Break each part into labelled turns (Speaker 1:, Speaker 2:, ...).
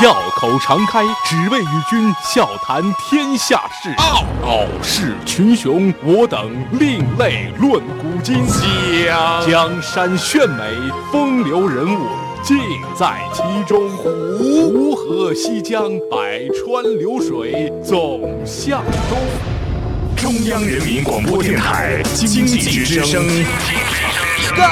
Speaker 1: 笑口常开，只为与君笑谈天下事。傲傲视群雄，我等另类论古今。江江山炫美，风流人物尽在其中。湖河西江，百川流水总向东。
Speaker 2: 中央人民广播电台经济之声。
Speaker 1: 高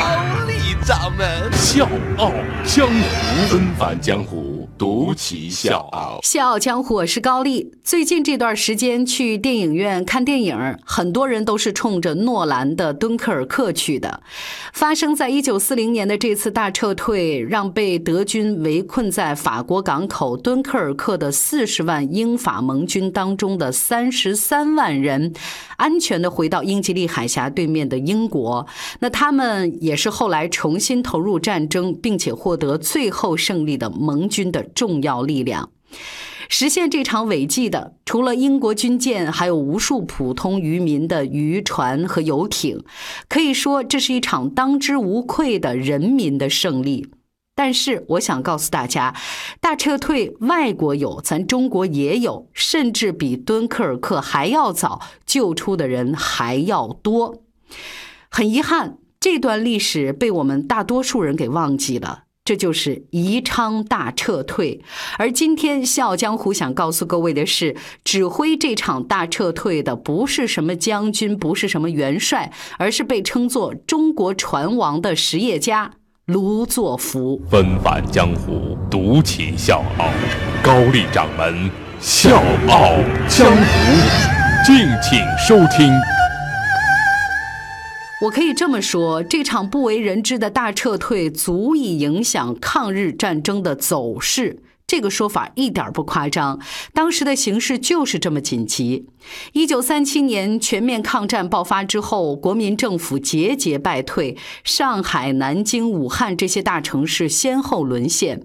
Speaker 1: 丽掌门笑傲江湖，纷返江湖。独骑笑傲，
Speaker 3: 笑傲江湖，我是高丽。最近这段时间去电影院看电影，很多人都是冲着诺兰的《敦刻尔克》去的。发生在一九四零年的这次大撤退，让被德军围困在法国港口敦刻尔克的四十万英法盟军当中的三十三万人，安全的回到英吉利海峡对面的英国。那他们也是后来重新投入战争，并且获得最后胜利的盟军的。重要力量，实现这场伟绩的，除了英国军舰，还有无数普通渔民的渔船和游艇。可以说，这是一场当之无愧的人民的胜利。但是，我想告诉大家，大撤退，外国有，咱中国也有，甚至比敦刻尔克还要早，救出的人还要多。很遗憾，这段历史被我们大多数人给忘记了。这就是宜昌大撤退，而今天《笑傲江湖》想告诉各位的是，指挥这场大撤退的不是什么将军，不是什么元帅，而是被称作“中国船王”的实业家卢作孚。
Speaker 1: 纷返江湖，独起笑傲，高丽掌门笑傲江湖，敬请收听。
Speaker 3: 我可以这么说，这场不为人知的大撤退足以影响抗日战争的走势。这个说法一点不夸张，当时的形势就是这么紧急。一九三七年全面抗战爆发之后，国民政府节节败退，上海、南京、武汉这些大城市先后沦陷，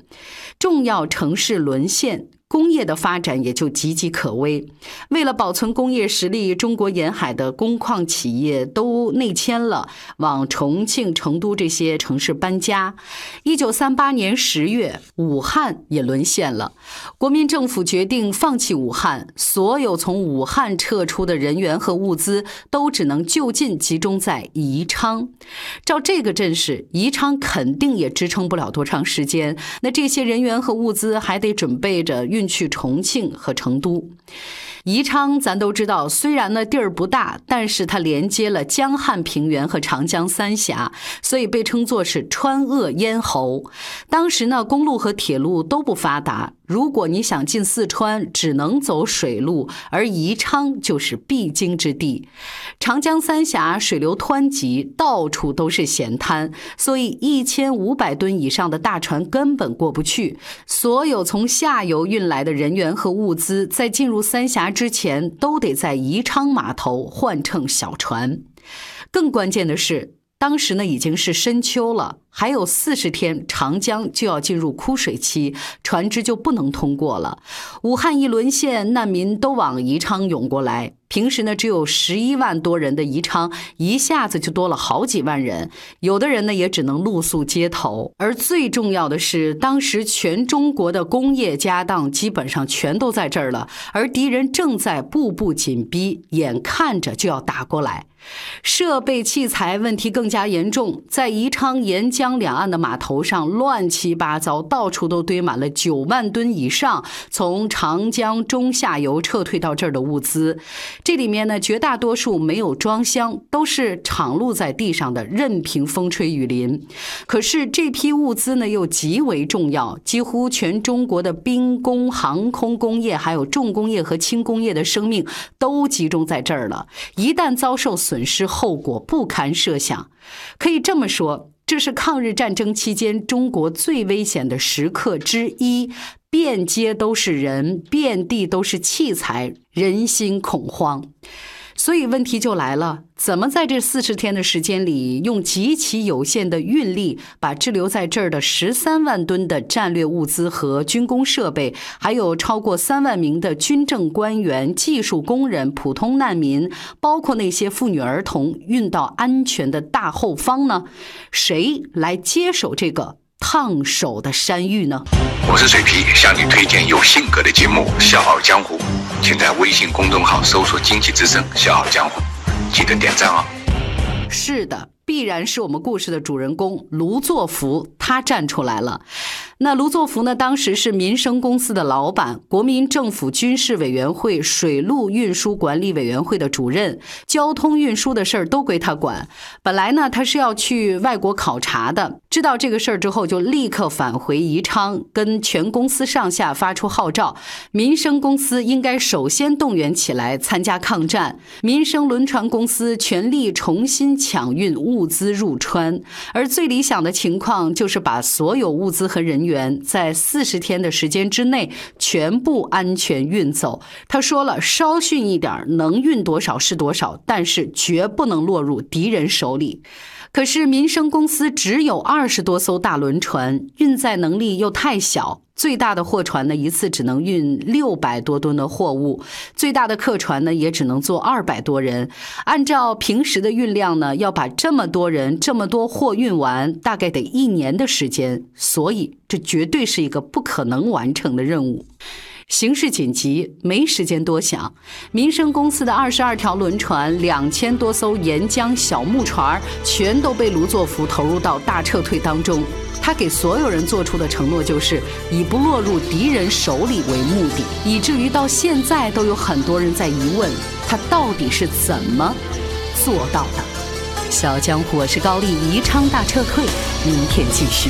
Speaker 3: 重要城市沦陷。工业的发展也就岌岌可危。为了保存工业实力，中国沿海的工矿企业都内迁了，往重庆、成都这些城市搬家。一九三八年十月，武汉也沦陷了。国民政府决定放弃武汉，所有从武汉撤出的人员和物资都只能就近集中在宜昌。照这个阵势，宜昌肯定也支撑不了多长时间。那这些人员和物资还得准备着。运去重庆和成都。宜昌，咱都知道，虽然呢地儿不大，但是它连接了江汉平原和长江三峡，所以被称作是川鄂咽喉。当时呢，公路和铁路都不发达，如果你想进四川，只能走水路，而宜昌就是必经之地。长江三峡水流湍急，到处都是险滩，所以一千五百吨以上的大船根本过不去。所有从下游运来的人员和物资，在进入三峡。之前都得在宜昌码头换乘小船，更关键的是，当时呢已经是深秋了。还有四十天，长江就要进入枯水期，船只就不能通过了。武汉一沦陷，难民都往宜昌涌过来。平时呢，只有十一万多人的宜昌，一下子就多了好几万人。有的人呢，也只能露宿街头。而最重要的是，当时全中国的工业家当基本上全都在这儿了，而敌人正在步步紧逼，眼看着就要打过来。设备器材问题更加严重，在宜昌沿江。江两岸的码头上乱七八糟，到处都堆满了九万吨以上从长江中下游撤退到这儿的物资。这里面呢，绝大多数没有装箱，都是敞露在地上的，任凭风吹雨淋。可是这批物资呢，又极为重要，几乎全中国的兵工、航空工业，还有重工业和轻工业的生命都集中在这儿了。一旦遭受损失，后果不堪设想。可以这么说。这是抗日战争期间中国最危险的时刻之一，遍街都是人，遍地都是器材，人心恐慌。所以问题就来了：怎么在这四十天的时间里，用极其有限的运力，把滞留在这儿的十三万吨的战略物资和军工设备，还有超过三万名的军政官员、技术工人、普通难民，包括那些妇女儿童，运到安全的大后方呢？谁来接手这个烫手的山芋呢？
Speaker 4: 我是水皮，向你推荐有性格的《笑傲江湖》，请在微信公众号搜索“经济之声笑傲江湖”，记得点赞哦。
Speaker 3: 是的。必然是我们故事的主人公卢作福，他站出来了。那卢作孚呢？当时是民生公司的老板，国民政府军事委员会水陆运输管理委员会的主任，交通运输的事儿都归他管。本来呢，他是要去外国考察的，知道这个事儿之后，就立刻返回宜昌，跟全公司上下发出号召：民生公司应该首先动员起来参加抗战。民生轮船公司全力重新抢运物资入川，而最理想的情况就是把所有物资和人。员在四十天的时间之内全部安全运走。他说了，稍逊一点能运多少是多少，但是绝不能落入敌人手里。可是民生公司只有二十多艘大轮船，运载能力又太小。最大的货船呢，一次只能运六百多吨的货物；最大的客船呢，也只能坐二百多人。按照平时的运量呢，要把这么多人、这么多货运完，大概得一年的时间。所以，这绝对是一个不可能完成的任务。形势紧急，没时间多想。民生公司的二十二条轮船、两千多艘沿江小木船，全都被卢作孚投入到大撤退当中。他给所有人做出的承诺就是以不落入敌人手里为目的，以至于到现在都有很多人在疑问他到底是怎么做到的。小江，我是高丽，宜昌大撤退，明天继续。